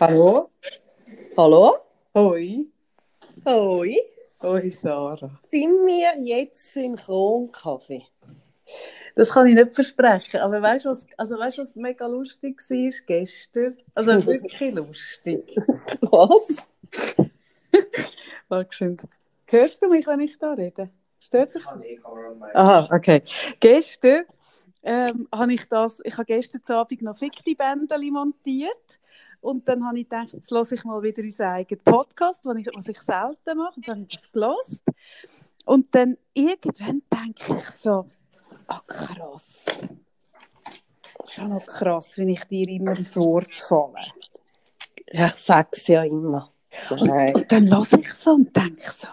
Hallo? Hallo? Hoi. Hoi. Hoi, Sarah. Sind wir jetzt synchron Kaffee? Das kann ich nicht versprechen, aber weißt du, was, also weißt, was mega lustig war gestern? Also wirklich lustig. Was? Warte schön. Hörst du mich, wenn ich da rede? Stört dich? Aha, okay. Gestern ähm, habe ich das, ich habe gestern Abend noch Fikti-Bändeli montiert und dann habe ich gedacht, jetzt höre ich mal wieder unseren eigenen Podcast, was ich, was ich selten mache. Und dann habe ich das gelost. Und dann irgendwann denke ich so, ah krass. Schon noch krass, wenn ich dir immer ins Wort falle. Ich sag's ja immer. Und, und dann höre ich so und denke so,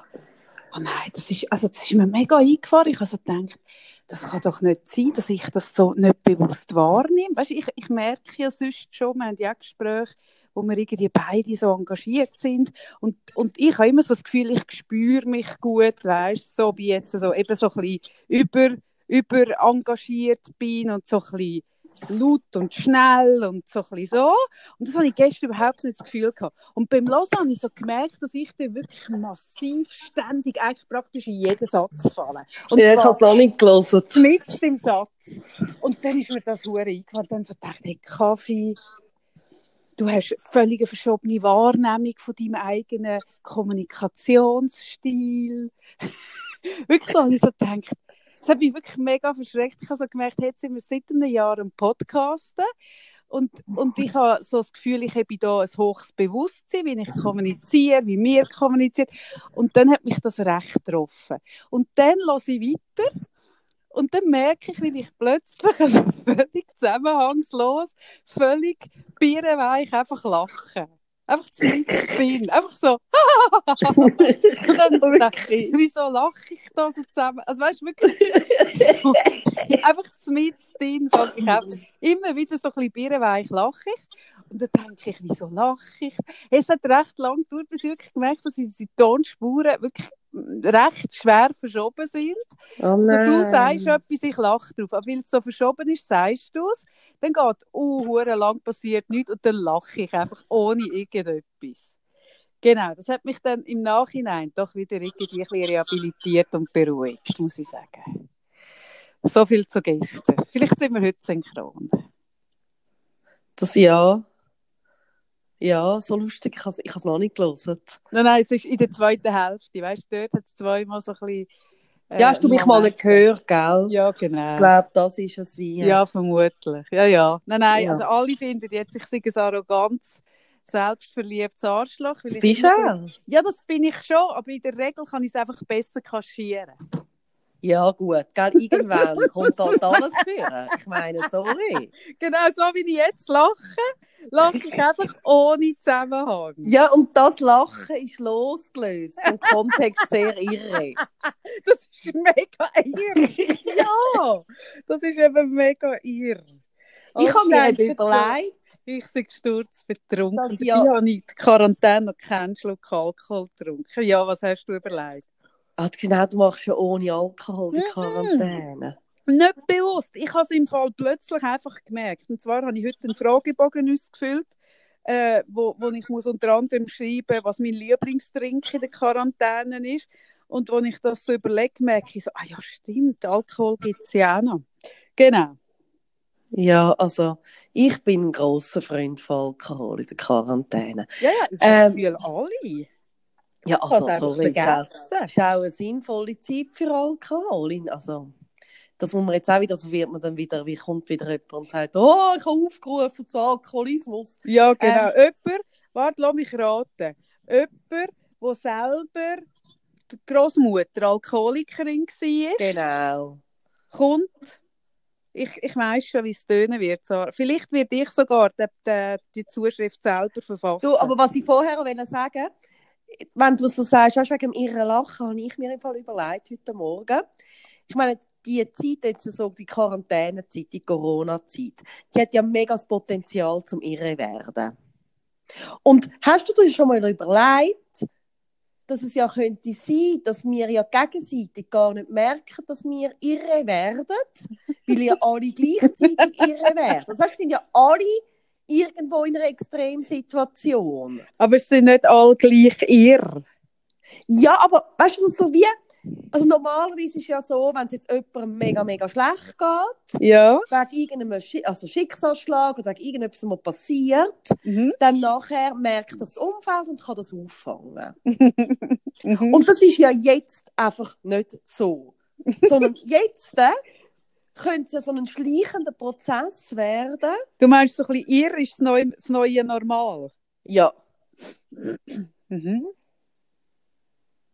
oh nein, das ist, also das ist mir mega eingefahren. Ich habe so gedacht, das kann doch nicht sein, dass ich das so nicht bewusst wahrnehme. Weißt, ich, ich merke ja sonst schon, wir haben ja Gespräche, wo wir irgendwie beide so engagiert sind. Und, und ich habe immer so das Gefühl, ich spüre mich gut, weißt so wie jetzt so, eben so ein bisschen über, über engagiert bin und so ein bisschen laut und schnell und so ein so. Und das habe ich gestern überhaupt nicht das Gefühl gehabt. Und beim Hören habe ich so gemerkt, dass ich da wirklich massiv, ständig, eigentlich praktisch in jeden Satz falle. Und ja, ich habe es noch nicht gelesen. Mit im Satz. Und dann ist mir das hure eingefallen. Dann so dachte ich, hey, Kaffee, du hast völlig verschobene Wahrnehmung von deinem eigenen Kommunikationsstil. wirklich so, habe ich so gedacht, das hat mich wirklich mega verschreckt. Ich habe so gemerkt, jetzt sind wir seit einem Jahr am Podcasten. Und, und ich habe so das Gefühl, ich habe da ein hohes Bewusstsein, wie ich kommuniziere, wie wir kommunizieren. Und dann hat mich das recht getroffen. Und dann lasse ich weiter. Und dann merke ich, wie ich plötzlich, also völlig zusammenhangslos, völlig bierenweich einfach lache. Einfach zu Sinn. Einfach so. und dann so ich, wieso lache ich da so zusammen? Also weißt du, wirklich. einfach zu mit drin. Ich einfach immer wieder so ein bisschen birrenweich lache ich. Und dann denke ich, wieso lache ich? Es hat recht lang gedauert, bis ich wirklich gemerkt habe, dass die Tonspuren wirklich recht schwer verschoben sind. Oh also du sagst etwas, ich lache drauf. Aber weil es so verschoben ist, sagst du es. Dann geht, oh, lang passiert nichts und dann lache ich einfach ohne irgendetwas. Genau, das hat mich dann im Nachhinein doch wieder irgendwie ein bisschen rehabilitiert und beruhigt, muss ich sagen. So viel zu gestern. Vielleicht sind wir heute synchron. Das ja. Ja, so lustig. Ich habe es noch nicht gelesen. Nein, nein, es ist in der zweiten Hälfte. Weißt du, dort hat es zweimal so ein bisschen. Äh, ja, hast du mich mal nicht gehört, gell? Ja, genau. Ich glaube, das ist es wie. Ja, vermutlich. Ja, ja. Nein, nein, ja. also alle finden jetzt, ich sage es arrogant, selbstverliebtes Arschloch. Das bist du. Ja, das bin ich schon, aber in der Regel kann ich es einfach besser kaschieren. Ja, gut, gell, irgendwann kommt halt alles führen. Ich meine, sorry. Genau, so wie ich jetzt lache, lache ich einfach ohne Zusammenhang. Ja, und das Lachen ist losgelöst vom Kontext sehr irre. Das ist mega irre. ja, das ist eben mega irre. Ich habe mir nicht überlegt. Ich bin sturzbetrunken. Ich habe nicht die Quarantäne noch keinen Schluck Alkohol getrunken. Ja, was hast du überlegt? Ah, genau, du machst ja ohne Alkohol die Quarantäne. Nicht bewusst. Ich habe es im Fall plötzlich einfach gemerkt. Und zwar habe ich heute einen Fragebogen ausgefüllt, äh, wo, wo ich muss unter anderem schreiben was mein Lieblingstrink in der Quarantäne ist. Und wenn ich das so überlege, merke ich so, ah ja, stimmt, Alkohol gibt es ja auch noch. Genau. Ja, also ich bin ein großer Freund von Alkohol in der Quarantäne. Ja, ja, ich ähm, alle. Ja, also, sorry, ist ist auch eine sinnvolle Zeit für Alkohol. Also, das muss man jetzt auch wieder, so wird man dann wieder, wie kommt wieder jemand und sagt, oh, ich habe aufgerufen zu Alkoholismus. Ja, genau. Ähm, jemand, warte, lass mich raten. Jemand, der selber die Großmutter Alkoholikerin war. Genau. Kommt, ich, ich weiss schon, wie es tönen wird. So, vielleicht wird ich sogar die, die, die Zuschrift selber verfassen. Du, aber was ich vorher sagen wollte, wenn du so sagst, weißt, wegen ihrem Lachen, habe ich mir im Fall überlegt, heute Morgen. Ich meine, die Zeit, jetzt so die Quarantänezeit, die Corona-Zeit, die hat ja mega das Potenzial zum Irre werden. Und hast du dir schon mal überlegt, dass es ja könnte sein, dass wir ja gegenseitig gar nicht merken, dass wir irre werden, weil ja alle gleichzeitig irre werden. Das heißt, sind ja alle irgendwo in einer Extremsituation. Aber es sind nicht alle gleich irr. Ja, aber weißt du, so wie, also normalerweise ist es ja so, wenn es jetzt jemandem mega, mega schlecht geht, Ja. wegen irgendeinem Schi also Schicksalsschlag oder wegen irgendetwas, was passiert, Mhm. dann nachher merkt das Umfeld und kann das auffangen. Mhm. Und das ist ja jetzt einfach nicht so. Sondern jetzt äh, könnte es ja so ein schleichender Prozess werden. Du meinst, so ein bisschen irr ist das neue, das neue Normal? Ja. Mhm.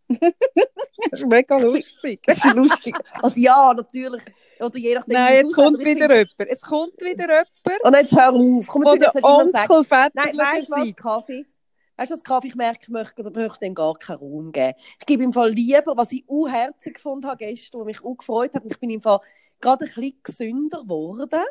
das ist mega lustig. Das ist lustig. Also ja, natürlich. Oder je nachdem. Nein, jetzt es kommt wieder jemand. Jetzt kommt wieder jemand, Und jetzt hör auf. Komm, wo der. Onkel Nein, väterlicher weißt du was. Kaffee? Weißt du was, Kaffee? Ich merke, ich möchte, ich möchte dem gar keinen Raum geben. Ich gebe im Fall lieber, was ich unherzig gefunden habe gestern, was mich auch gefreut hat. Und ich bin im Fall gerade ein bisschen gesünder geworden.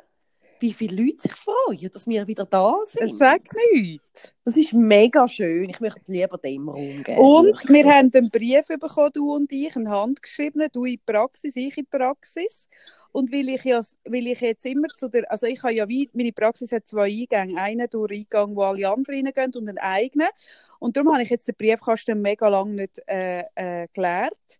Wie viele Leute sich freuen, dass wir wieder da sind. Sag nichts. Das ist mega schön. Ich möchte lieber dem Raum geben. Und Wirklich. wir haben einen Brief bekommen, du und ich, einen handgeschriebenen, du in die Praxis, ich in die Praxis. Und weil ich, ja, weil ich jetzt immer zu der, also ich habe ja wie, meine Praxis hat zwei Eingänge, einen durch Eingang, wo alle anderen reingehen und einen eigenen. Und darum habe ich jetzt den Briefkasten mega lange nicht äh, äh, geleert.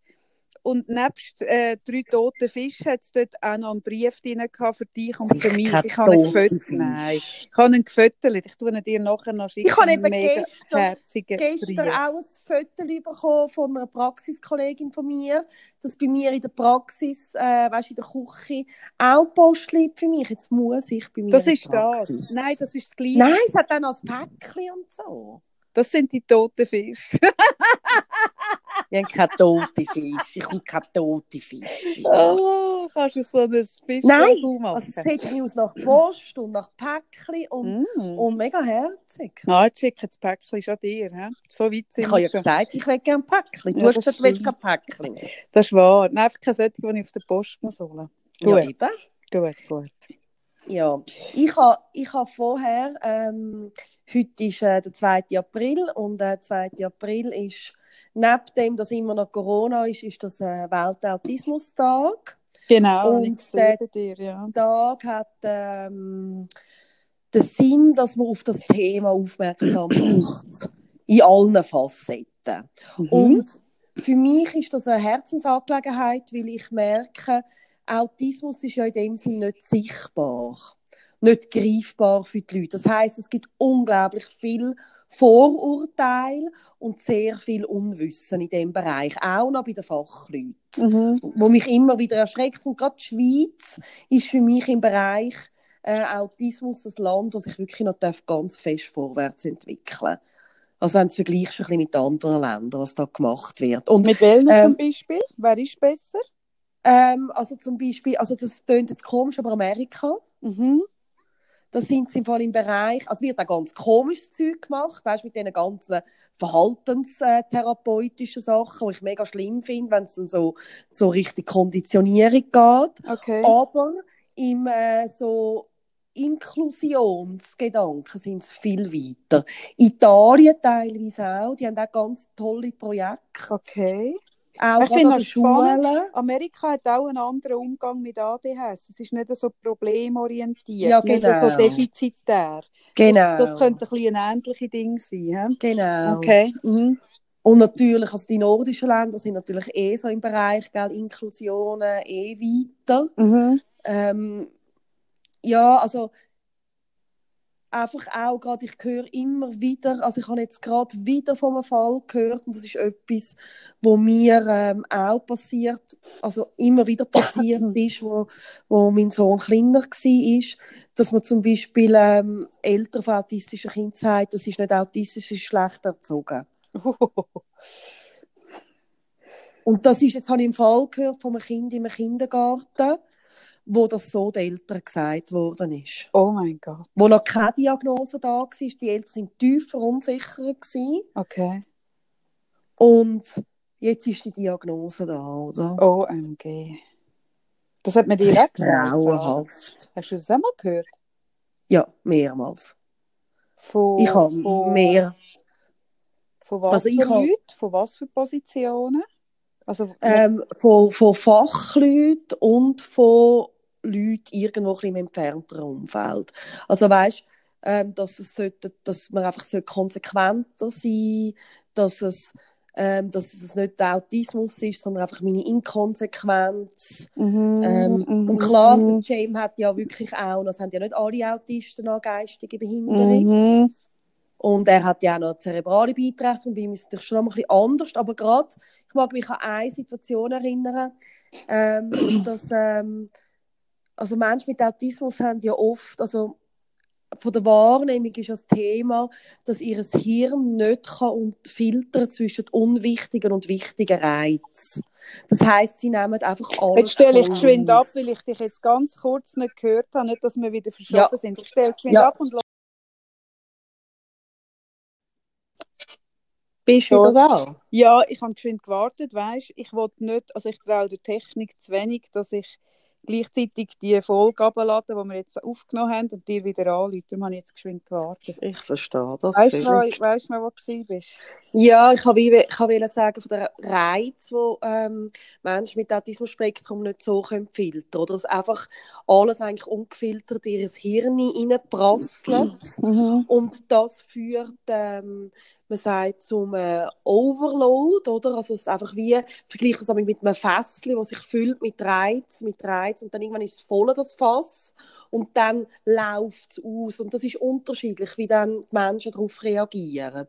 Und nebst äh, drei toten Fischen hat es dort auch noch einen Brief drin gehabt für dich und für mich. Ich habe ihn gefüttert. Nein, ich habe ihn gefüttert. Ich tue ihn dir nachher noch schicken. Ich habe eben gestern- gestern Brief. auch ein Foto bekommen von einer Praxiskollegin von mir, dass bei mir in der Praxis, äh, weißt, in der Küche, auch Post liegt für mich. Jetzt muss ich bei mir Das ist die das. Praxis. Nein, das ist das Gleiche. Nein, es hat dann als Päckchen und so. Das sind die toten Fische. Wir haben keine toten Fische. Ich habe keine toten Fische. oh, kannst du so ein Fisch Nein? Also es sieht aus nach Post und nach Päckchen und, mm. und mega herzig. Ah, jetzt schicke das Päckchen schon dir. He? So weit sind Ich habe ja gesagt, ich will gerne Päckchen. Du Ja, hast gesagt, du willst kein Päckchen. Das ist wahr. Nein, einfach kein solche, die ich auf der Post muss holen Ja, Gut. eben. Gut, gut. Ja, ich habe ich ha vorher, ähm, heute ist äh, der 2. April und der 2. April ist, neben dem, dass immer noch Corona ist, ist das Weltautismustag. Genau, Und der- dir, ja. Tag hat ähm, den Sinn, dass man auf das Thema aufmerksam macht. In allen Facetten. Mhm. Und für mich ist das eine Herzensangelegenheit, weil ich merke, Autismus ist ja in dem Sinn nicht sichtbar, nicht greifbar für die Leute. Das heißt, es gibt unglaublich viel Vorurteil und sehr viel Unwissen in dem Bereich, auch noch bei den Fachleuten, Mhm. wo mich immer wieder erschreckt. Und gerade die Schweiz ist für mich im Bereich äh, Autismus ein Land, das sich wirklich noch darf, ganz fest vorwärts entwickeln. Also wenn du es vergleichst ein bisschen mit anderen Ländern, was da gemacht wird. Und Mit welchen Ähm, zum Beispiel? Wer ist besser? ähm, also zum Beispiel, also das klingt jetzt komisch, aber Amerika, Mhm. Da sind sie im Fall im Bereich, also wird auch ganz komisches Zeug gemacht, weißt du, mit diesen ganzen verhaltenstherapeutischen Sachen, die ich mega schlimm finde, wenn es dann so, so richtig Konditionierung geht. Okay. Aber im äh, so Inklusionsgedanken sind sie viel weiter. Italien teilweise auch, die haben auch ganz tolle Projekte. Okay. Auch Ich finde das spannend. Amerika hat auch einen anderen Umgang mit ADHS. Es ist nicht so problemorientiert, Ja, nicht genau. so defizitär. Genau. Das könnte ein bisschen ein ähnliches Ding sein. He? genau. Okay. Mhm. Und natürlich, also die nordischen Länder sind natürlich eh so im Bereich, gell, Inklusionen eh weiter. Mhm. Ähm, ja, also einfach auch gerade, ich höre immer wieder, also ich habe jetzt gerade wieder von einem Fall gehört und das ist etwas, wo mir ähm, auch passiert, also immer wieder passiert ist, wo, wo mein Sohn kleiner war, dass man zum Beispiel ähm, Eltern von autistischen Kindern sagt, das ist nicht autistisch, ist schlecht erzogen. Und das ist, jetzt habe ich einen Fall gehört von einem Kind im Kindergarten, wo das so den Eltern gesagt worden ist. Oh mein Gott. Wo noch keine Diagnose da war, die Eltern sind tiefer unsicher gewesen. Okay. Und jetzt ist die Diagnose da, oder? OMG. Das hat mir direkt gesagt. Grauenhaft. Hast du das auch mal gehört? Ja, mehrmals. Von, Ich habe von, mehr. Von was Also für Leuten? Von was für Positionen? Also, Ähm, von, von Fachleuten und von Leuten irgendwo ein im entfernteren Umfeld. Also weißt, ähm, dass, es sollte, dass man einfach so konsequenter sein dass es, ähm, dass es nicht der Autismus ist, sondern einfach meine Inkonsequenz. Mhm, Ähm, mhm, und klar, der mhm, James hat ja wirklich auch, das haben ja nicht alle Autisten eine geistige Behinderung. mhm. Und er hat ja auch noch eine zerebrale Beeinträchtigung, bei ihm ist es natürlich schon noch ein bisschen anders, aber gerade, ich mag mich an eine Situation erinnern, ähm, dass, ähm, also Menschen mit Autismus haben ja oft, also von der Wahrnehmung ist das Thema, dass ihr Hirn nicht kann und filtern zwischen unwichtigen und wichtigen Reizen. Das heißt, sie nehmen einfach alles Jetzt stelle ich geschwind ab, weil ich dich jetzt ganz kurz nicht gehört habe, nicht, dass wir wieder verschoben Ja. sind. Ich stelle geschwind Ja. ab und lasse Bist du wieder da? Ja, ich habe geschwind gewartet, weißt Ich wollte nicht, also ich traue der Technik zu wenig, dass ich gleichzeitig die Folge abladen, die wir jetzt aufgenommen haben, und dir wieder anrufe. Darum habe ich jetzt geschwind gewartet. Ich verstehe das. Weißt du noch, weißt du noch, wo du bist? Ja, ich wollte ich wollte sagen, von der Reiz, wo ähm, Menschen mit Autismus-Spektrum nicht so können filtern Oder dass einfach alles eigentlich ungefiltert in ihr Hirn reinprasselt. Mhm. Und das führt, ähm, man sagt, zum äh, Overload, oder? Also es ist einfach wie, vergleiche es mit einem Fässchen, das sich füllt mit Reiz, mit Reiz und dann irgendwann ist es voll, das Fass, und dann läuft es aus. Und das ist unterschiedlich, wie dann die Menschen darauf reagieren.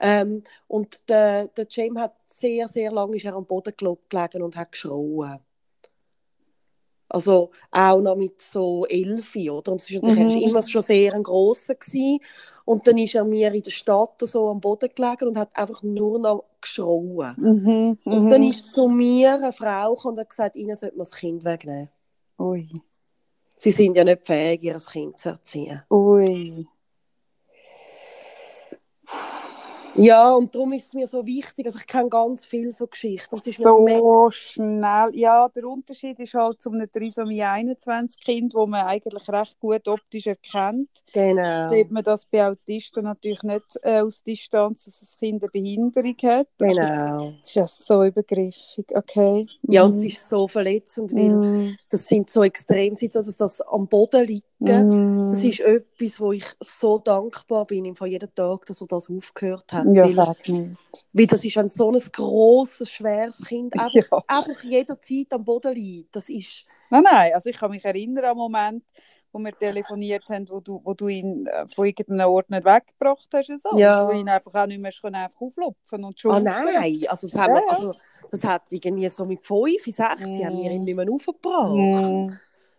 Ähm, und der, der James hat sehr, sehr lange ist er am Boden gel- gelegen und hat geschrauen. Also auch noch mit so Elfi, oder? Und es natürlich, er Mhm. immer schon sehr ein grosser gewesen. Und dann ist er mir in der Stadt so am Boden gelegen und hat einfach nur noch geschrauen. Mhm. Und Mhm. dann ist zu mir eine Frau gekommen und hat gesagt, ihnen sollte man das Kind wegnehmen. Ui. Sie sind ja nicht fähig, ihr Kind zu erziehen. Ui. Ja, und darum ist es mir so wichtig, also ich kenne ganz viele so Geschichten. Das ist So schnell. Ja, der Unterschied ist halt zu einem Trisomie 21 Kind, wo man eigentlich recht gut optisch erkennt. genau. Sieht man das bei Autisten natürlich nicht äh, aus Distanz, dass das Kind eine Behinderung hat. Genau. Das ist ja so übergriffig, okay. Ja, und Mhm. es ist so verletzend, weil Mhm. das sind so Extremsituationen, dass das am Boden liegen. Mhm. Das ist etwas, wo ich so dankbar bin, von jedem Tag, dass er das aufgehört hat. Ja, weil, nicht. weil das ist, wenn so ein grosses, schweres Kind einfach, Ja. einfach jederzeit am Boden liegt. Das ist, Nein, nein, also ich kann mich erinnern an Moment, wo wir telefoniert haben, wo du, wo du ihn äh, von irgendeinem Ort nicht weggebracht hast. So. Ja. Du ihn einfach auch nicht mehr schon einfach auflupfen und ah schubsen. nein, also das, haben Ja, wir, also das hat irgendwie so mit fünf, sechs, haben wir ihn nicht mehr aufgebracht. Mhm.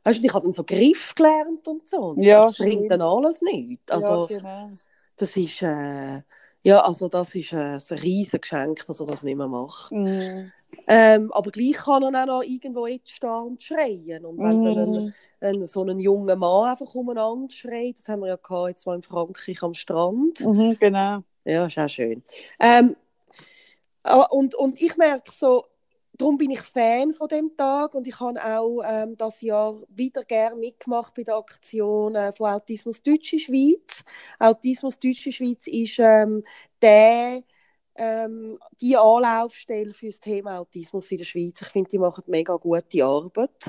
Weißt du, ich habe dann so Griff gelernt und so. Und Ja, das bringt dann alles nichts. Also, ja, genau. das ist, äh, ja, also das ist äh, ein riesiges Geschenk, dass er das nicht mehr macht. Mhm. Ähm, aber gleich kann er auch noch irgendwo jetzt stehen und schreien. Und wenn dann ein, Mhm. ein, so ein junger Mann einfach umeinander schreit, das haben wir ja gehabt, jetzt mal in Frankreich am Strand. Mhm, genau. Ja, ist auch schön. Ähm, ah, und, und ich merke so, darum bin ich Fan von dem Tag und ich habe auch ähm, das Jahr wieder gerne mitgemacht bei der Aktion äh, von Autismus Deutsche Schweiz. Autismus Deutsche Schweiz ist ähm, der ähm, die Anlaufstelle für das Thema Autismus in der Schweiz. Ich finde, die machen mega gute Arbeit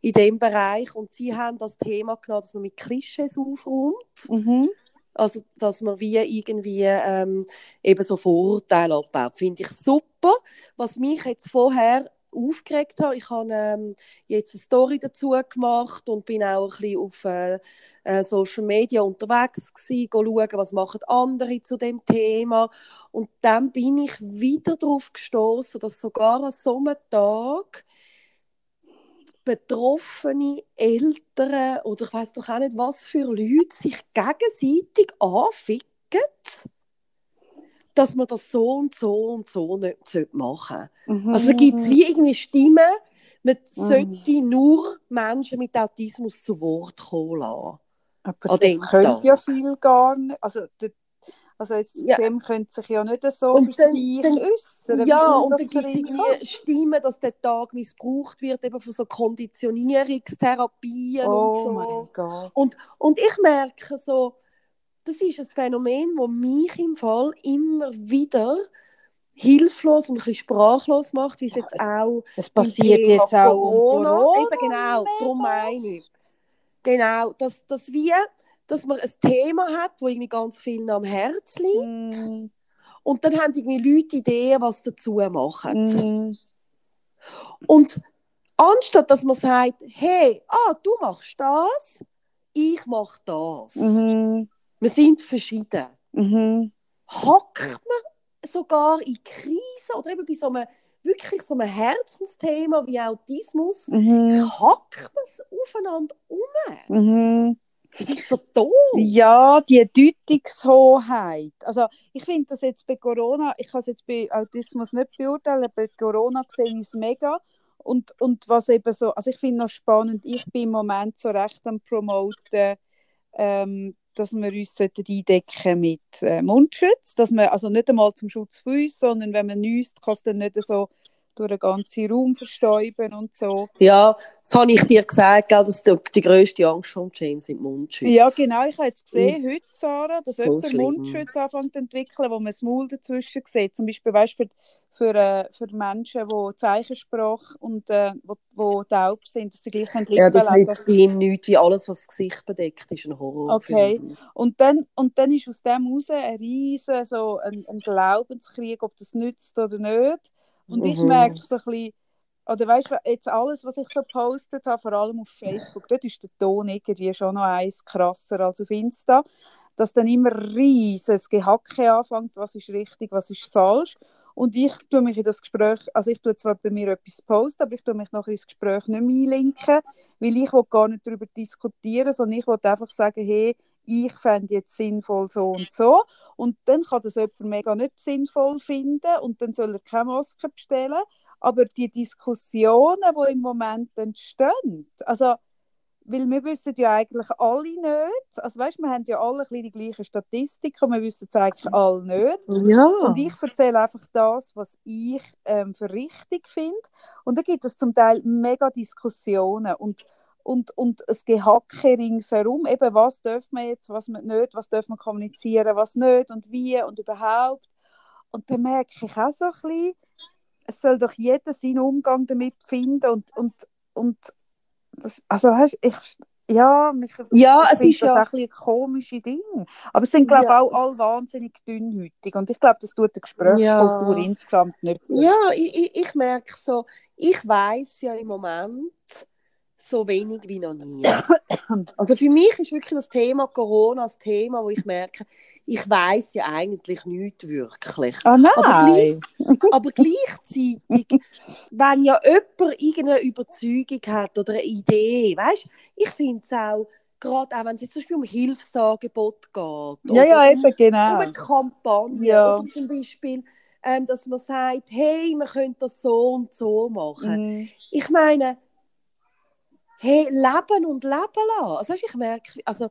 in dem Bereich und sie haben das Thema genommen, dass man mit Klischees aufräumt. Mhm. Also, dass man wie irgendwie ähm, eben so Vorurteile abbaut. Finde ich super. Was mich jetzt vorher aufgeregt hat, ich habe ähm, jetzt eine Story dazu gemacht und bin auch ein bisschen auf äh, äh, Social Media unterwegs gewesen, schauen, was machen andere zu dem Thema. Und dann bin ich wieder darauf gestoßen, dass sogar an so einem Tag betroffene Eltern oder ich weiß doch auch nicht, was für Leute sich gegenseitig anficken, dass man das so und so und so nicht machen sollte. Mhm. Also da gibt es wie irgendwie Stimmen, man Mhm. sollte nur Menschen mit Autismus zu Wort kommen lassen. Aber das können Tag. ja viel gar nicht. Also, also jetzt Ja. dem könnte sich ja nicht so Und für dann- sich dann- äußern. Ja, und dann gibt es irgendwie Stimmen, dass der Tag missbraucht wird, eben von so Konditionierungstherapien Oh und so. mein Gott. Und, und ich merke so, das ist ein Phänomen, das mich im Fall immer wieder hilflos und ein bisschen sprachlos macht, wie es jetzt auch Es passiert jetzt auch um Corona. Eben genau, darum meine ich. Genau, dass, dass wir, dass man ein Thema hat, wo irgendwie ganz vielen am Herzen liegt. Mm, Und dann haben irgendwie Leute Ideen, was dazu machen. mm, Und anstatt dass man sagt, hey, ah, du machst das, ich mach das. mhm, Wir sind verschieden. mhm. Hackt man sogar in Krisen oder eben bei so einem wirklich so einem Herzensthema wie Autismus, Mhm. hackt man es aufeinander um. Mhm. Das ist so doof. Ja, die Deutungshoheit. Also ich finde das jetzt bei Corona, ich kann es jetzt bei Autismus nicht beurteilen, bei Corona sehe ich es mega. Und, und was eben so, also ich finde noch spannend, ich bin im Moment so recht am Promoten, ähm, dass wir uns eindecken mit äh, Mundschutz, dass man, also nicht einmal zum Schutz von uns, sondern wenn man nüsst, kann es dann nicht so durch den ganzen Raum verstäuben und so. Ja, das habe ich dir gesagt, gell, dass die, die grösste Angst von James sind Mundschutz. Ja, genau. Ich habe jetzt gesehen, heute, Sarah, dass So jemand schlimm. Mundschutz anfängt zu entwickeln, wo man das Maul dazwischen sieht. Zum Beispiel, weißt, für, für, äh, für Menschen, die Zeichensprache und äh, wo, wo taub sind, dass sie gleich können Ja, das nützt ihm nichts, wie alles, was das Gesicht bedeckt, ist ein Horror. Okay. Und dann, und dann ist aus dem heraus ein riesen so ein, ein Glaubenskrieg, ob das nützt oder nicht. Und ich Mhm. merke so ein bisschen, oder weißt du, jetzt alles, was ich so gepostet habe, vor allem auf Facebook, dort ist der Ton irgendwie schon noch eins krasser als auf Insta, dass dann immer rieses Gehacke anfängt, was ist richtig, was ist falsch. Und ich tue mich in das Gespräch, also ich tue zwar bei mir etwas posten, aber ich tue mich nachher ins Gespräch nicht mehr einlinken, weil ich will gar nicht darüber diskutieren, sondern ich will einfach sagen, hey, ich fände jetzt sinnvoll so und so. Und dann kann das jemand mega nicht sinnvoll finden und dann soll er keine Maske bestellen. Aber die Diskussionen, die im Moment entstehen, also, weil wir wissen ja eigentlich alle nicht, also weißt, wir haben ja alle ein die gleichen Statistiken, wir wissen es eigentlich alle nicht. Ja. Und ich erzähle einfach das, was ich ähm, für richtig finde. Und da gibt es zum Teil mega Diskussionen und, und, und ein Gehacke ringsherum. Eben, was darf man jetzt, was man nicht, was darf man kommunizieren, was nicht und wie und überhaupt. Und dann merke ich auch so ein bisschen, es soll doch jeder seinen Umgang damit finden und, und, und das, also weißt, ich, ja, mich, Ja, ich es ist das ja- auch ein bisschen komische Dinge. Aber es sind, glaube ich, Ja, auch es- alle wahnsinnig dünnhütig. Und ich glaube, das tut der Gesprächskultur Ja. insgesamt nicht gut. Ja, ich, ich, ich merke so, ich weiß ja im Moment so wenig wie noch nie. Also für mich ist wirklich das Thema Corona das Thema, wo ich merke, ich weiß ja eigentlich nichts wirklich. Ah Aber nein. Aber gleichzeitig, wenn ja jemand irgendeine Überzeugung hat oder eine Idee, weißt ich finde es auch, gerade auch wenn es jetzt zum Beispiel um Hilfsangebot geht. Ja, ja, oder eben, um, genau. um eine Kampagne. Ja. Oder zum Beispiel, ähm, dass man sagt, hey, man könnte das so und so machen. Mhm. Ich meine, hey, leben und leben lassen. Also, ich merke, also,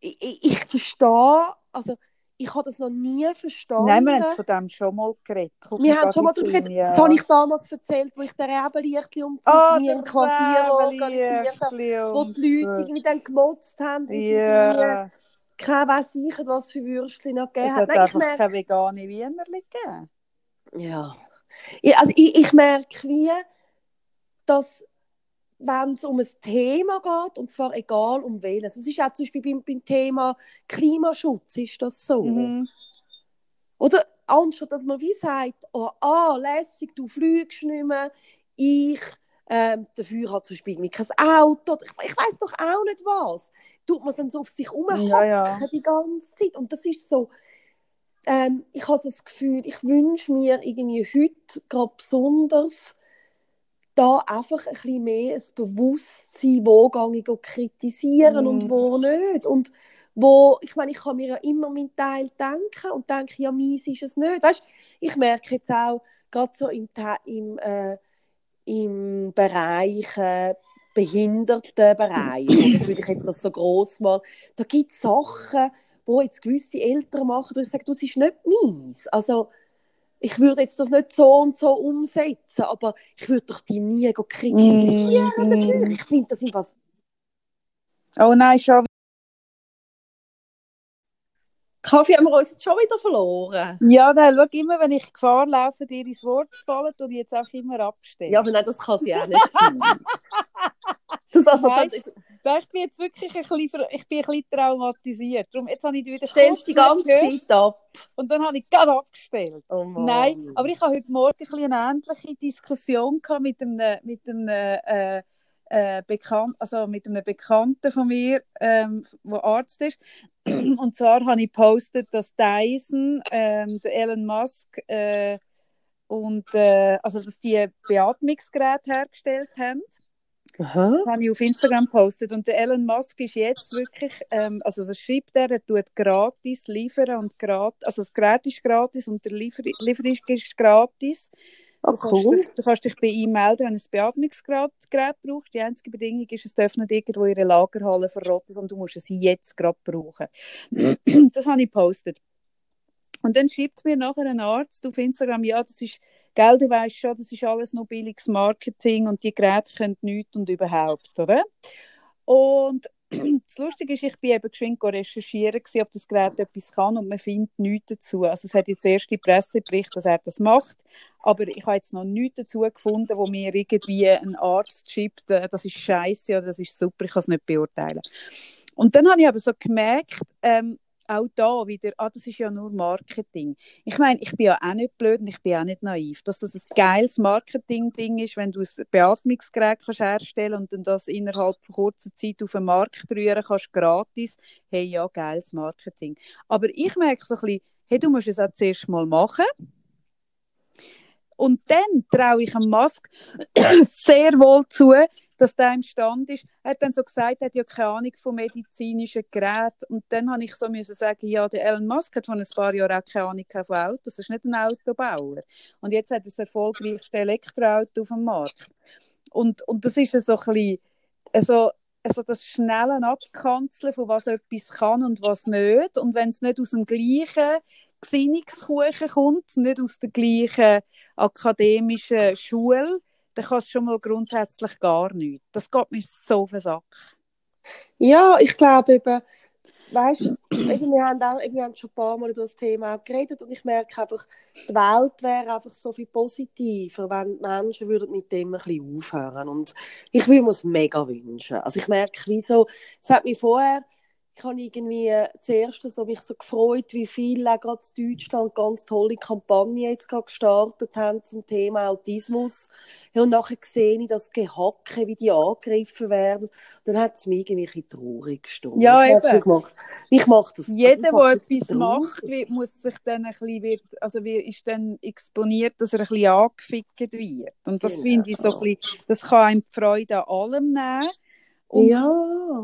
ich, ich, ich verstehe, also, ich habe das noch nie verstanden. Nein, wir haben von dem schon mal geredet. Wir haben schon mal darüber geredet. Ja. Das habe ich damals erzählt, wo ich den Rebenlichtli-Umzug Ah, bei mir im Quartier organisiert habe, wo die Leute irgendwie dann gemotzt haben, wie sie Ja, irgendwie keine weiss ich was für Würstchen noch es gegeben hat haben. Nein, ich einfach merke, keine vegane Wienerli gegeben. ja. Ja, also ich, ich merke wie, dass wenn es um ein Thema geht, und zwar egal um welches, es ist auch zum Beispiel beim, beim Thema Klimaschutz, ist das so. Mhm. Oder anstatt dass man wie sagt, oh, ah, lässig, du fliegst nicht mehr, ich ähm, dafür hat zum Beispiel kein Auto, ich, ich weiß doch auch nicht was, tut man dann so auf sich umhacken Ja, ja. die ganze Zeit und das ist so, ähm, ich habe so das Gefühl, ich wünsche mir irgendwie heute gerade besonders da einfach ein bisschen mehr ein Bewusstsein, wo gehe ich kritisieren Mhm. und wo nicht. Und wo, ich meine, ich kann mir ja immer meinen Teil denken und denke, ja, meins ist es nicht. Weißt, ich merke jetzt auch, gerade so im, im, äh, im Bereich äh, Behindertenbereich, würde ich jetzt das so gross mal, da gibt es Sachen, wo jetzt gewisse Eltern machen, wo ich sage, das ist nicht meins. Also, ich würde jetzt das nicht so und so umsetzen, aber ich würde doch die nie kritisieren Mhm. dafür. Ich finde, das was. Oh nein, schon. Kaffee haben wir uns jetzt schon wieder verloren. Ja, nein, schau immer, wenn ich Gefahr laufe, dir ins Wort zu fallen, ich jetzt auch immer abstellen. Ja, aber nein, das kann sie auch nicht sein. Das, also, Nein. das, Weil ich bin jetzt wirklich ein bisschen, ich bin ein bisschen traumatisiert. Darum, jetzt habe ich wieder Stellst die ganze Zeit ab. und dann habe ich gerade abgestellt. Oh. Nein, aber ich habe heute Morgen ein bisschen eine ähnliche Diskussion gehabt mit einem, mit einem äh, äh, Bekan also mit einem Bekannten von mir, ähm, der Arzt ist. Und zwar habe ich gepostet, dass Dyson, ähm, der Elon Musk äh, und äh, also dass die Beatmungsgeräte hergestellt haben. Aha. Habe ich auf Instagram gepostet. Und der Elon Musk ist jetzt wirklich, ähm, also das schreibt er, er tut gratis liefern und gratis, also das Gerät ist gratis und der Liefer Lieferung ist gratis. Oh, Du kannst, cool. dich, du kannst dich bei ihm melden, wenn du ein Beatmungsgerät Gerät brauchst. Die einzige Bedingung ist, es darf nicht irgendwo in einer Lagerhalle verrotten, sondern du musst es jetzt gerade brauchen. das habe ich gepostet. Und dann schreibt mir nachher ein Arzt auf Instagram, ja, das ist, gell, du weißt schon, das ist alles noch billiges Marketing und die Geräte können nichts und überhaupt, oder? Und das Lustige ist, ich bin eben geschwind recherchieren, ob das Gerät etwas kann und man findet nichts dazu. Also es hat jetzt erst die Pressebericht, dass er das macht, aber ich habe jetzt noch nichts dazu gefunden, wo mir irgendwie ein Arzt schreibt, äh, das ist scheiße oder das ist super, ich kann es nicht beurteilen. Und dann habe ich aber so gemerkt, ähm, auch da wieder, ah, das ist ja nur Marketing. Ich meine, ich bin ja auch nicht blöd und ich bin auch nicht naiv. Dass das ein geiles Marketing-Ding ist, wenn du ein Beatmungsgerät kannst herstellen und das innerhalb von kurzer Zeit auf den Markt rühren kannst, gratis. Hey, ja, geiles Marketing. Aber ich merke so ein bisschen, hey, du musst es auch zuerst mal machen. Und dann traue ich dem Musk sehr wohl zu, dass der imstand ist. Er hat dann so gesagt, er hat ja keine Ahnung von medizinischen Geräten. Und dann habe ich so müssen sagen, ja, der Elon Musk hat vor ein paar Jahren auch keine Ahnung von Autos. Das ist nicht ein Autobauer. Und jetzt hat er das erfolgreichste Elektroauto auf dem Markt. Und, und das ist so ein bisschen, also, also das schnelle Abkanzeln von was etwas kann und was nicht. Und wenn es nicht aus dem gleichen Gesinnungskuchen kommt, nicht aus der gleichen akademischen Schule, dann kann es schon mal grundsätzlich gar nichts. Das geht mir so auf den Sack. Ja, ich glaube eben, weißt du, wir haben, wir haben schon ein paar Mal über das Thema geredet und ich merke einfach, die Welt wäre einfach so viel positiver, wenn die Menschen würden mit dem ein bisschen aufhören und ich würde mir es mega wünschen. Also ich merke, wieso, es hat mich vorher, ich habe irgendwie zuerst so mich so gefreut, wie viele gerade in Deutschland ganz tolle Kampagnen jetzt gerade gestartet haben zum Thema Autismus. Ja, und nachher sehe ich das Gehacke, wie die angegriffen werden. Dann hat es mich irgendwie ein traurig gestimmt. Ja, ich eben. Ich mache das. also Jeder, ich der etwas traurig. macht, wird, muss sich dann ein bisschen, wird, also wird, ist dann exponiert, dass er ein bisschen angefickt wird. Und das Genau. finde ich so ein bisschen, das kann einem die Freude an allem nehmen. Und, Ja.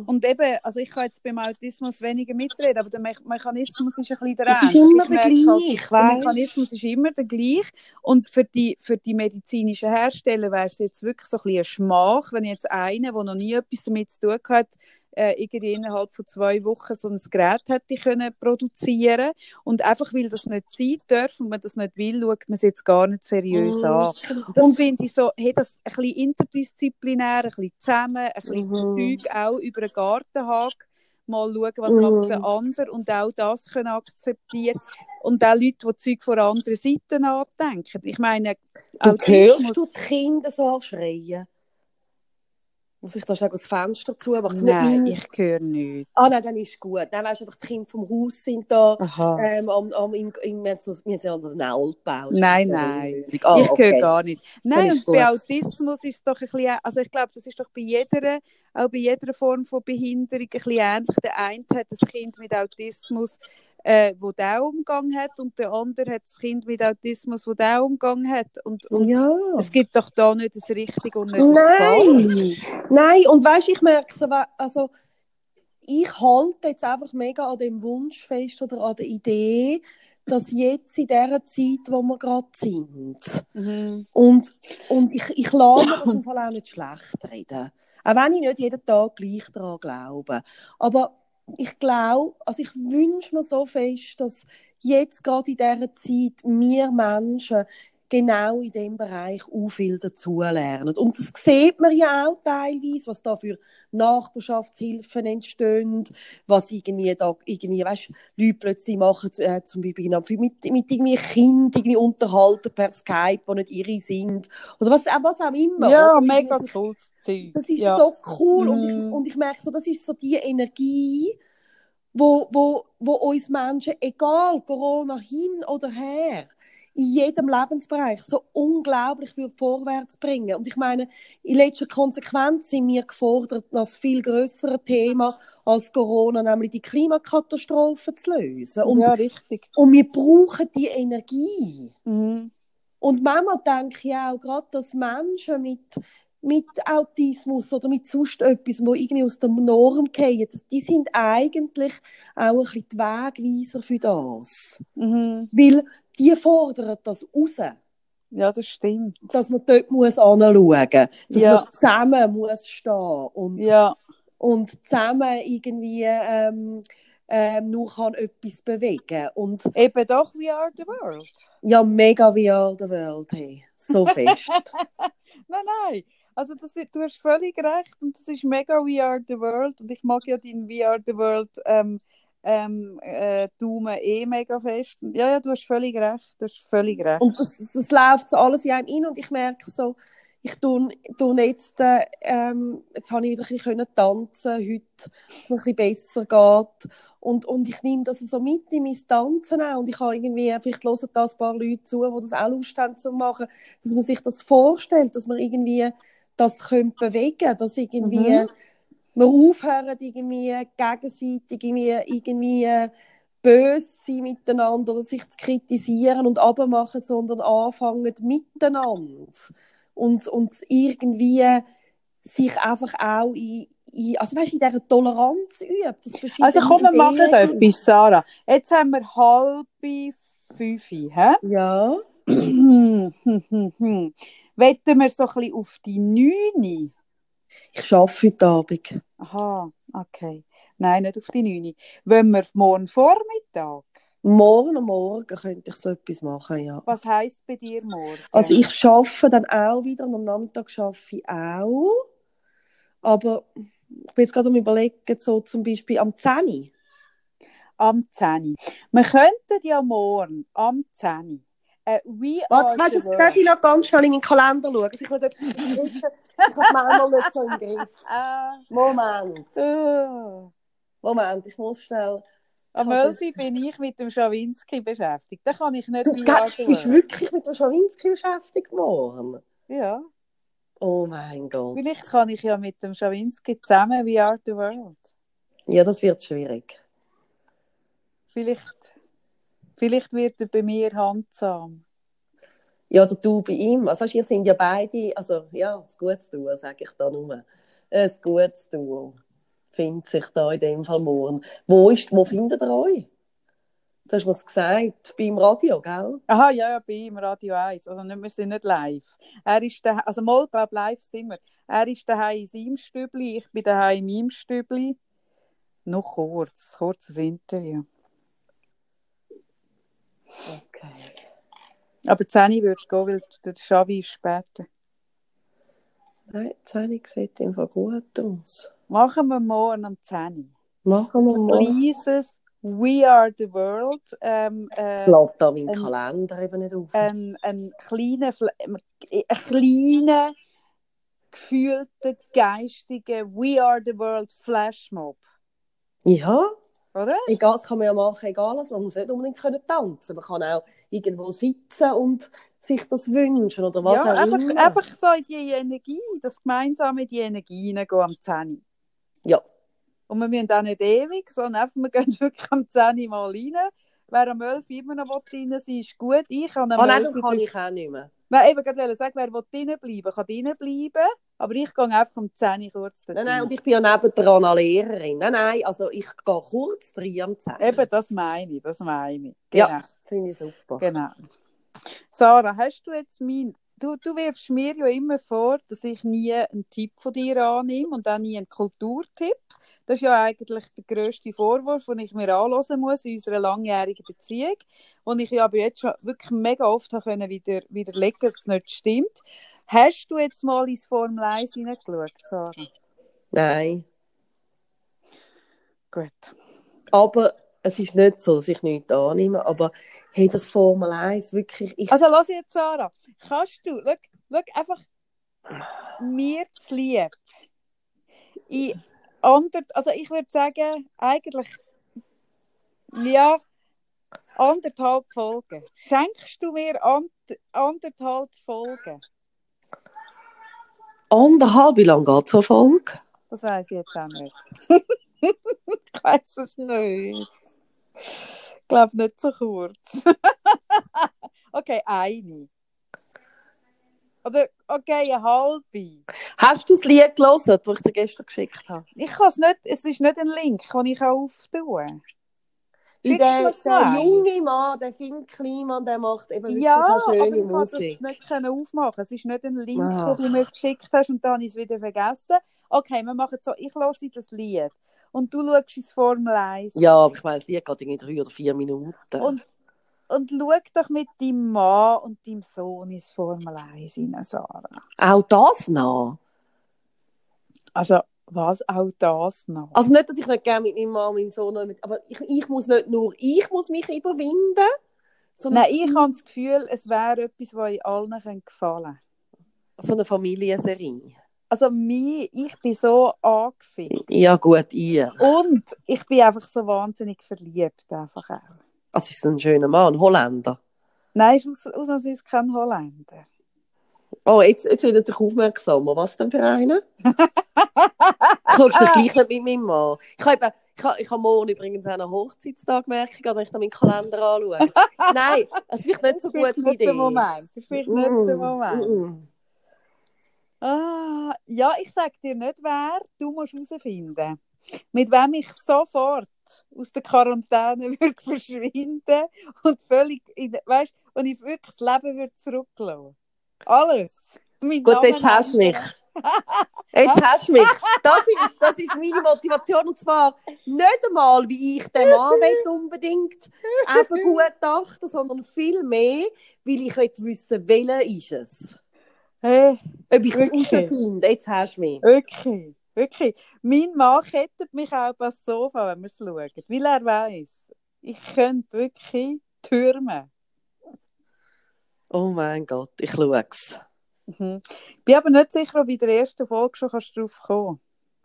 und eben, also ich kann jetzt beim Autismus weniger mitreden, aber der Me Mechanismus ist ein bisschen der Es ist immer der gleiche, Der Mechanismus ist immer der gleiche. Und für die, für die medizinischen Hersteller wäre es jetzt wirklich so ein bisschen ein Schmach, wenn jetzt einer, der noch nie etwas damit zu tun hat, äh, irgendwie innerhalb von zwei Wochen so ein Gerät hätte können produzieren und einfach weil das nicht sein darf und man das nicht will, schaut man es jetzt gar nicht seriös Mhm. an. Und das finde ich so, hey, das ein bisschen interdisziplinär, ein bisschen zusammen, ein bisschen Mhm. Zeug auch über den Gartenhag mal schauen, was Mhm. macht der andere und auch das können akzeptieren und auch Leute, die Zeug von anderen Seiten andenken. Ich meine, Du hörst du die Kinder so schreien? Muss ich da schon das Fenster zu? Mach's Nein, nicht ich höre nichts. Ah nein, dann ist gut. Nein, weißt du, einfach die Kinder vom Haus sind da. Aha. Ähm, am, am, im, im, wir haben so, einen Altbau. Nein, nein. Ah, ich okay. höre gar nicht. Nein, und bei gut. Autismus ist es doch ein bisschen, also ich glaube, das ist doch bei jeder, auch bei jeder Form von Behinderung ein bisschen ähnlich. Der eine hat ein Kind mit Autismus, äh, wo der Umgang hat, und der andere hat das Kind mit Autismus, wo der Umgang hat. Und, und Ja. es gibt doch da nicht das Richtige und nicht das Falsche. Nein, nein, und weißt ich merke so, also ich halte jetzt einfach mega an dem Wunsch fest oder an der Idee, dass jetzt in dieser Zeit, wo wir gerade sind, Mhm. und, und ich, ich lasse mir das im Fall auch nicht schlecht reden. Auch wenn ich nicht jeden Tag gleich daran glaube. Aber ich glaube, also ich wünsche mir so fest, dass jetzt gerade in dieser Zeit wir Menschen genau in dem Bereich auch viel dazulernen. Und das sieht man ja auch teilweise, was da für Nachbarschaftshilfen entstehen, was irgendwie da, irgendwie, weißt, Leute plötzlich machen, äh, zum Beispiel mit, mit irgendwie Kindern irgendwie unterhalten per Skype, die nicht ihre sind. Oder was, was auch immer. Ja, oder? mega cool. Das ist ja. so cool. Und, ich, Mhm. und ich merke so, das ist so die Energie, wo, wo, wo uns Menschen, egal Corona hin oder her, in jedem Lebensbereich so unglaublich viel vorwärts bringen. Und ich meine, in letzter Konsequenz sind wir gefordert, das viel größere Thema als Corona, nämlich die Klimakatastrophe zu lösen. Und, ja, richtig. und wir brauchen die Energie. Mhm. Und manchmal denke ich auch gerade, dass Menschen mit, mit Autismus oder mit sonst etwas, wo irgendwie aus der Norm fallen, die sind eigentlich auch ein bisschen die Wegweiser für das. Mhm. Weil die fordern das raus, Ja, das stimmt. dass man dort muss anschauen muss, dass Ja. man zusammen muss stehen und, Ja, und zusammen irgendwie ähm, ähm, nur kann etwas bewegen und eben doch, we are the world. ja, mega we are the world, hey. so fest. Nein, nein. Also das, du hast völlig recht und das ist mega We Are the World und ich mag ja deinen We Are the World ähm, ähm, äh, Daumen eh mega fest. Ja, ja, du hast völlig recht. Du hast völlig recht. Und das, das läuft so alles in einem ein und ich merke so, ich tue, tue jetzt, äh, ähm, jetzt habe ich wieder ein bisschen können tanzen heute, dass es mir ein bisschen besser geht. Und, und ich nehme das so mit in mein Tanzen auch. Und ich habe irgendwie, vielleicht hören da ein paar Leute zu, die das auch Lust haben zu machen, dass man sich das vorstellt, dass man irgendwie das könnte bewegen, dass irgendwie Mhm. Wir aufhören, irgendwie gegenseitig irgendwie, irgendwie böse sein miteinander oder sich zu kritisieren und abmachen, sondern anfangen miteinander und, und irgendwie sich einfach auch in, in also weißt, in dieser Toleranz verschiedene Also komm, wir machen etwas, Sarah. Jetzt haben wir halb fünf, hä? Ja, Wetten wir so ein bisschen auf die neune? ich arbeite heute Abend. Aha, okay. Nein, nicht auf die neune. Wollen wir morgen Vormittag? Morgen am Morgen könnte ich so etwas machen, ja. Was heisst bei dir morgen? Also ich arbeite dann auch wieder und am Nachmittag arbeite ich auch. Aber ich bin jetzt gerade am überlegen, so zum Beispiel am 10 Uhr. Am 10. Wir könnten ja morgen am 10. Äh, we Warte, weißt the du, world. darf ich noch ganz schnell in meinen Kalender schauen, ich habe manchmal nicht so im Griff. Ah, Moment, äh. Moment, ich muss schnell... Am Also- 11. bin ich mit dem Schawinski beschäftigt. Da kann ich nicht Du bist wirklich mit dem Schawinski beschäftigt morgen? Ja, Oh mein Gott. vielleicht kann ich ja mit dem Schawinski zusammen We are the world. Ja, das wird schwierig. Vielleicht, vielleicht wird er bei mir handsam. Ja, oder du bei ihm. Also, ihr sind ja beide, also ja, ein gutes Duo, sage ich da nur. Ein gutes Duo findet sich da in dem Fall morgen. Wo, ist, wo findet ihr euch? Du hast was gesagt, beim Radio, gell? Aha, ja, ja, bei ihm Radio 1. Also nicht, wir sind nicht live. Er ist daheim, also mal, glaube live sind wir. Er ist daheim in seinem Stübli, ich bin daheim in meinem Stübli. Noch kurz, kurzes Interview. Okay. Aber 10 würde gehen, weil der Xavi ist später. Nein, die Zähne sieht Fall gut aus. Machen wir morgen am 10. Machen wir kleines We Are the World. Ähm, äh, Das lädt da meinen ähm, Kalender eben nicht auf. ein, ein kleiner, kleiner, gefühlter, geistiger We Are the World Flashmob. ja, Oder? egal, das kann man ja machen, egal was. Man muss nicht unbedingt können tanzen. Man kann auch irgendwo sitzen und sich das wünschen oder was ja, auch einfach, immer. einfach so die Energie, das gemeinsame in die Energie hineingehen am 10. Ja, Und wir müssen auch nicht ewig, sondern einfach, wir gehen wirklich am 10 mal rein. Wer am 11 immer noch rein sein, ist gut. Ich kann am ah, nein, 11 dann kann ich auch nicht mehr. Nein, eben gerade sagen, wer will reinbleiben, kann reinbleiben. Aber ich gehe einfach um 10 Uhr kurz Nein, nein, und ich bin ja nebendran eine Lehrerin. Nein, nein, also ich gehe kurz rein am 10. Eben, das meine ich, das meine ich. Ja. Genau, Finde ich super. genau. Sarah, hast du jetzt mein du, du wirfst mir ja immer vor, dass ich nie einen Tipp von dir annehme und auch nie einen Kulturtipp. Das ist ja eigentlich der grösste Vorwurf, den ich mir anhören muss in unserer langjährigen Beziehung. Und ich ja aber jetzt schon wirklich mega oft habe können wieder, widerlegen, dass es nicht stimmt. Hast du jetzt mal ins Formel 1 hineingeschaut, Sarah? Nein. Gut. Aber es ist nicht so, dass ich nichts annehme, aber hey, das Formel 1 wirklich... Ich, Also lass jetzt, Sarah. Kannst du, schau, schau einfach mir zu lieb. In ander, also ich würde sagen, eigentlich, ja, anderthalb Folgen. Schenkst du mir and, anderthalb Folgen? anderthalb, wie lange geht so eine Folge? Das weiß ich jetzt auch nicht. ich weiß es nicht. Ich glaube nicht so kurz. okay, eine. Oder okay, eine halbe. Hast du das Lied gelesen, das ich dir gestern geschickt habe? Ich kann es nicht, es ist nicht ein Link, den ich auftun kann. Wie der, der junge Mann, der Finn Kliman, der macht eben wirklich Ja, eine aber schöne ich Musik. es nicht können aufmachen. Es ist nicht ein Link, Ach. den du mir geschickt hast und dann habe ich es wieder vergessen. Okay, wir machen es so, ich höre das Lied und du schaust ins Formel 1 Ja, aber ich meine, das Lied geht irgendwie drei oder vier Minuten. und, und schau doch mit deinem Mann und deinem Sohn ins Formel 1 rein, Sarah. Auch das noch? Also, was? Auch das noch? Also nicht, dass ich nicht gerne mit meinem Mann und meinem Sohn noch mit, aber ich, ich muss nicht nur, ich muss mich überwinden, sondern Nein, ich habe das Gefühl, es wäre etwas, was in allen gefallen könnte. so eine Familienserie. Also, mir, ich bin so angefixt. Ja gut, ihr. Und ich bin einfach so wahnsinnig verliebt, einfach auch. Also ist ein schöner Mann, Holländer. Nein, ist aus, ausnahmsweise kein Holländer. Oh, jetzt, jetzt wird natürlich aufmerksamer. Was denn für einen? ich schaue es gleich nicht mit meinem Mann. Ich habe, ich habe, ich habe morgen übrigens auch eine Hochzeitstagmerkung, wenn ich dann meinen Kalender anschaue. Nein, das ist vielleicht nicht so Das ist vielleicht gute nicht Idee. der Moment. Das ist vielleicht nicht der Moment. Mm. Ah, ja, ich sage dir nicht wer, du musst herausfinden, mit wem ich sofort aus der Quarantäne würde verschwinden und völlig, in, weißt, und ich wirklich das Leben würde zurücklassen. Alles. Mein Gut, Name jetzt hast du mich. Jetzt hast du mich. Das ist, das ist meine Motivation. Und zwar nicht einmal, wie ich den Mann will, unbedingt eben gut achten, sondern viel mehr, weil ich will wissen, welcher ist es. Hey, Ob ich es herausfinde. Jetzt hast du mich. wirklich, wirklich. Mein Mann kettet mich auch auf das Sofa, wenn wir es schauen, weil er weiss, ich könnte wirklich türmen. Oh mein Gott, ich schaue es. Mhm. Ich bin aber nicht sicher, ob in der ersten Folge schon kannst du drauf kommen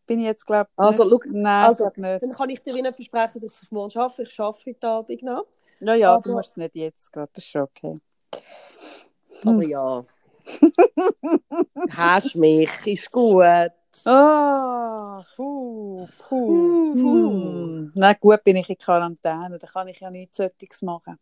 Bin ich jetzt, glaube ich, Also, nicht. schau, Nein, also, nicht. Dann kann ich dir nicht versprechen, dass ich es morgen schaffe. Ich schaffe heute Abend noch. Ja, ja, aber- du musst es nicht jetzt gerade, das ist schon okay. Aber ja. hast mich, ist gut. Ah, puh, puh, Puh, puh. Hm. Na gut, bin ich in Quarantäne, da kann ich ja nichts solches machen.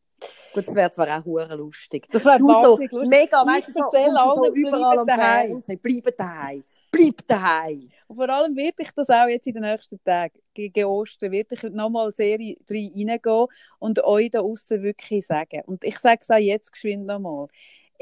Gut, das wäre zwar auch hure lustig. Das wäre so lustig. mega, weißt du, so, so allen, überall am daheim. Bleib daheim. Bleib daheim. Und vor allem werde ich das auch jetzt in den nächsten Tagen, gegen Ostern, werde ich nochmal sehr rein reingehen und euch da außen wirklich sagen. Und ich sage es auch jetzt geschwind nochmal.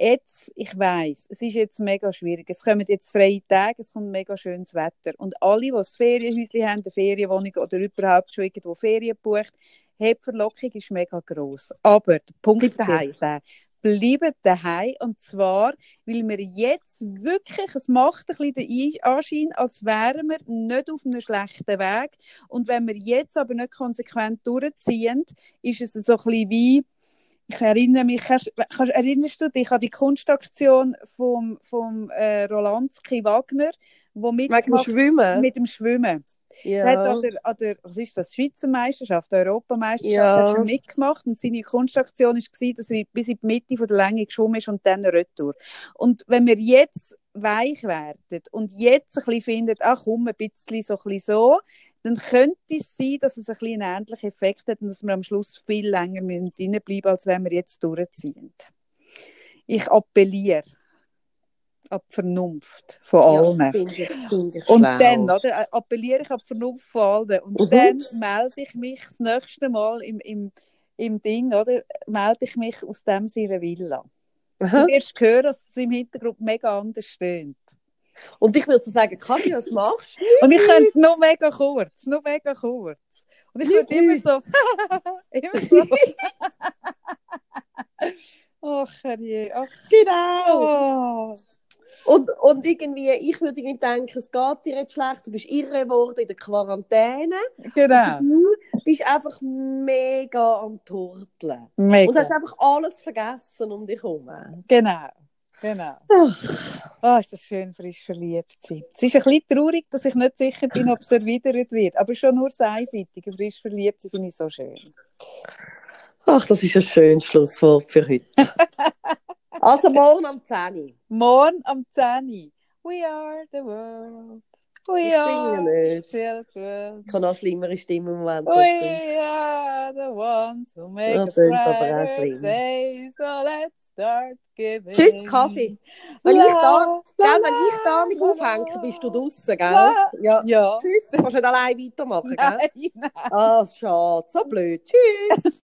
Jetzt, ich weiss, es ist jetzt mega schwierig. Es kommen jetzt freie Tage, es kommt mega schönes Wetter. Und alle, die ein Ferienhäuschen haben, eine Ferienwohnung oder überhaupt schon irgendwo Ferien bucht, die Verlockung ist mega gross. Aber der Punkt ist jetzt der, bleiben daheim und zwar, weil wir jetzt wirklich, es macht ein bisschen den Anschein, als wären wir nicht auf einem schlechten Weg und wenn wir jetzt aber nicht konsequent durchziehen, ist es so ein bisschen wie, ich erinnere mich, kannst, kannst, erinnerst du dich an die Kunstaktion vom, vom äh, Rolandski Wagner, wo Wegen dem Schwimmen. mit dem Schwimmen. ja. Er hat an der, an der, was ist das, Schweizer Meisterschaft, der Europameisterschaft, Ja. hat mitgemacht und seine Kunstaktion war, dass er bis in die Mitte von der Länge geschwommen ist und dann retour. Und wenn wir jetzt weich werden und jetzt ein bisschen finden, ach komm, ein bisschen so, ein bisschen so, dann könnte es sein, dass es ein bisschen einen ähnlichen Effekt hat und dass wir am Schluss viel länger müssen drinbleiben als wenn wir jetzt durchziehen. Ich appelliere an die Vernunft von Ja, allen. das finde ich, finde ich Und schlau. dann, oder, appelliere ich an die Vernunft von allen. Und Mhm. dann melde ich mich das nächste Mal im, im, im Ding, oder, melde ich mich aus dem seiner Villa. Du wirst hören, dass es im Hintergrund mega anders stöhnt. Und ich würde so sagen, Kathi, was machst du? Und ich könnte nur mega kurz, nur mega kurz. Und ich könnte immer so, immer so. Ach, herrje, ach, Genau. oh. Und, und irgendwie, ich würde irgendwie denken, es geht dir jetzt schlecht, du bist irre geworden in der Quarantäne. Genau, Du bist einfach mega am Turteln. Und mega, hast einfach alles vergessen um dich herum. genau, genau. Ach, Ah, ist das schön, frisch verliebt zu sein. Es ist ein bisschen traurig, dass ich nicht sicher bin, ob es erwidert wird. Aber schon nur das Einseitige, frisch verliebt sein, finde ich so schön. ach, das ist ein schönes Schlusswort für heute. also morgen am 10 Uhr. Morgen am 10 Uhr. We are the world. We Ich singe nicht. children. Ich habe noch schlimmere Stimmen im Moment. We are the ones who make Ja, a day. So let's start giving. Tschüss, Kaffee. Wenn ich da, La, gell, la, wenn ich da mich la, la, aufhänge, bist du draußen, gell? la. Ja. Ja. Tschüss, kannst du nicht allein weitermachen, gell? Nein, nein. Ah, schade, so blöd. Tschüss.